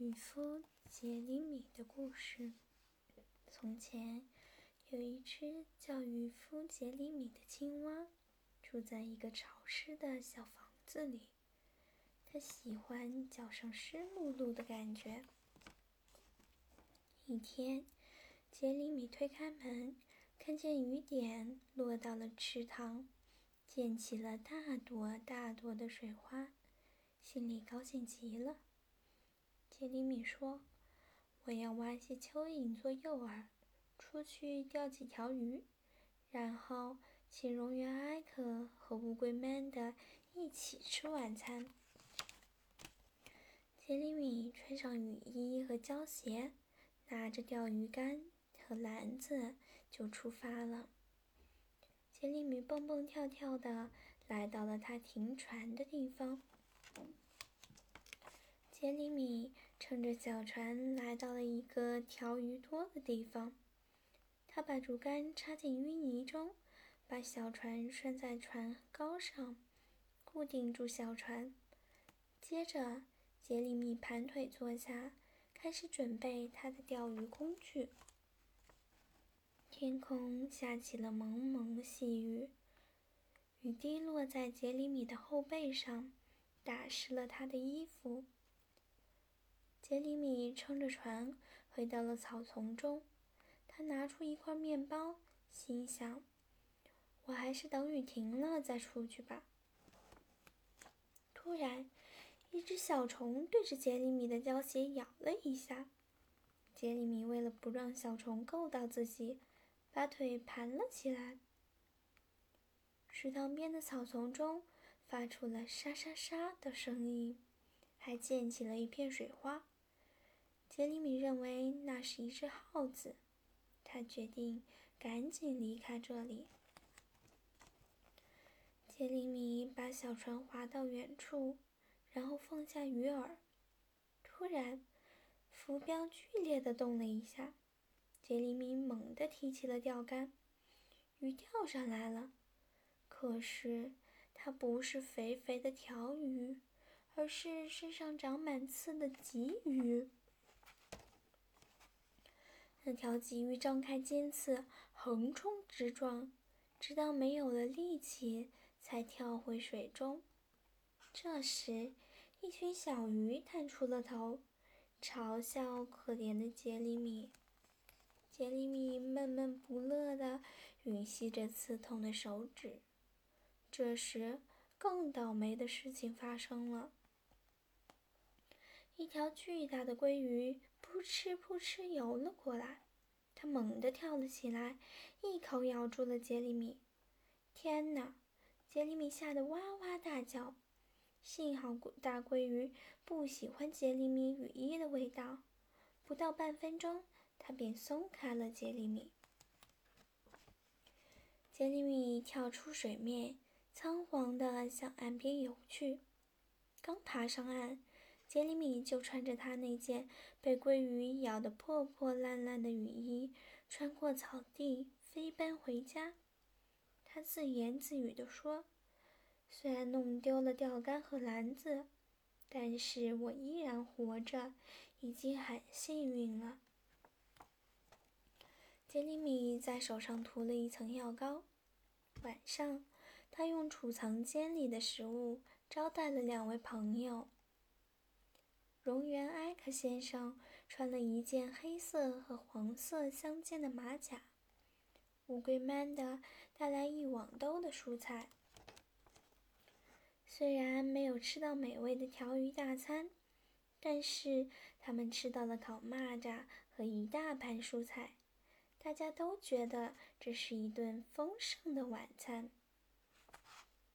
渔夫杰里米的故事。从前，有一只叫渔夫杰里米的青蛙，住在一个潮湿的小房子里。它喜欢脚上湿漉漉的感觉。一天，杰里米推开门，看见雨点落到了池塘，溅起了大朵大朵的水花，心里高兴极了。杰里米说：“我要挖些蚯蚓做诱饵，出去钓几条鱼，然后请蝾螈艾克和乌龟曼德一起吃晚餐。”杰里米穿上雨衣和胶鞋，拿着钓鱼竿和篮子就出发了。杰里米蹦蹦跳跳的来到了他停船的地方。杰里米乘着小船来到了一个条鱼多的地方，他把竹竿插进淤泥中，把小船拴在船篙上，固定住小船。接着，杰里米盘腿坐下，开始准备他的钓鱼工具。天空下起了蒙蒙细雨，雨滴落在杰里米的后背上，打湿了他的衣服。杰里米撑着船回到了草丛中，他拿出一块面包，心想：“我还是等雨停了再出去吧。”突然，一只小虫对着杰里米的胶鞋咬了一下。杰里米为了不让小虫够到自己，把腿盘了起来。池塘边的草丛中发出了沙沙沙的声音，还溅起了一片水花。杰里米认为那是一只耗子，他决定赶紧离开这里。杰里米把小船划到远处，然后放下鱼饵。突然，浮标剧烈的动了一下，杰里米猛地提起了钓竿，鱼钓上来了。可是，它不是肥肥的条鱼，而是身上长满刺的鲫鱼。那条鲫鱼张开尖刺，横冲直撞，直到没有了力气，才跳回水中。这时，一群小鱼探出了头，嘲笑可怜的杰里米。杰里米闷闷不乐地吮吸着刺痛的手指。这时，更倒霉的事情发生了。一条巨大的鲑鱼扑哧扑哧游了过来，它猛地跳了起来，一口咬住了杰里米。天哪！杰里米吓得哇哇大叫。幸好大鲑鱼不喜欢杰里米雨衣的味道，不到半分钟，它便松开了杰里米。杰里米跳出水面，仓皇地向岸边游去。刚爬上岸。杰里米就穿着他那件被鲑鱼咬得破破烂烂的雨衣，穿过草地，飞奔回家。他自言自语地说：“虽然弄丢了钓竿和篮子，但是我依然活着，已经很幸运了。”杰里米在手上涂了一层药膏。晚上，他用储藏间里的食物招待了两位朋友。蝾螈埃克先生穿了一件黑色和黄色相间的马甲。乌龟曼德带来一网兜的蔬菜。虽然没有吃到美味的条鱼大餐，但是他们吃到了烤蚂蚱和一大盘蔬菜。大家都觉得这是一顿丰盛的晚餐。